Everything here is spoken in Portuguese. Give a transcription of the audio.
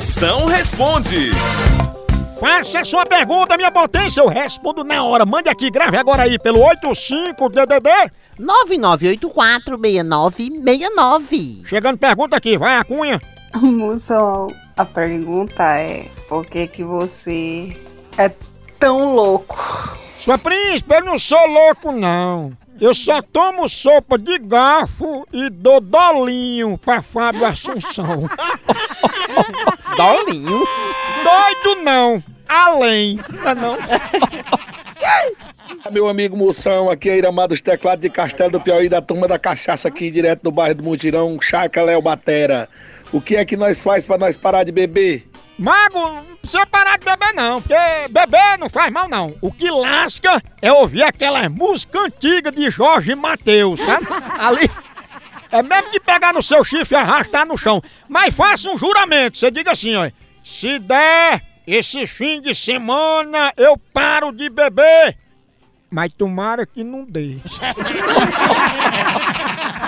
Moção responde. Faça sua pergunta, minha potência, eu respondo na hora. Mande aqui, grave agora aí pelo 85DDD. 99846969. Chegando pergunta aqui, vai a cunha. Moção, a pergunta é: por que que você é tão louco? Sua príncipe, eu não sou louco, não. Eu só tomo sopa de garfo e dou dolinho pra Fábio Assunção. Dolinho. Doido não, além. Não, é não. Meu amigo Moção, aqui é Iramar dos Teclados de Castelo do Piauí, da turma da cachaça aqui, direto do bairro do Mutirão, Chaca Léo Batera. O que é que nós faz pra nós parar de beber? Mago, não precisa parar de beber não, porque beber não faz mal não. O que lasca é ouvir aquela música antiga de Jorge Mateus, sabe? Ali. É mesmo que pegar no seu chifre e arrastar no chão. Mas faça um juramento, você diga assim, ó. Se der esse fim de semana, eu paro de beber. Mas tomara que não dê.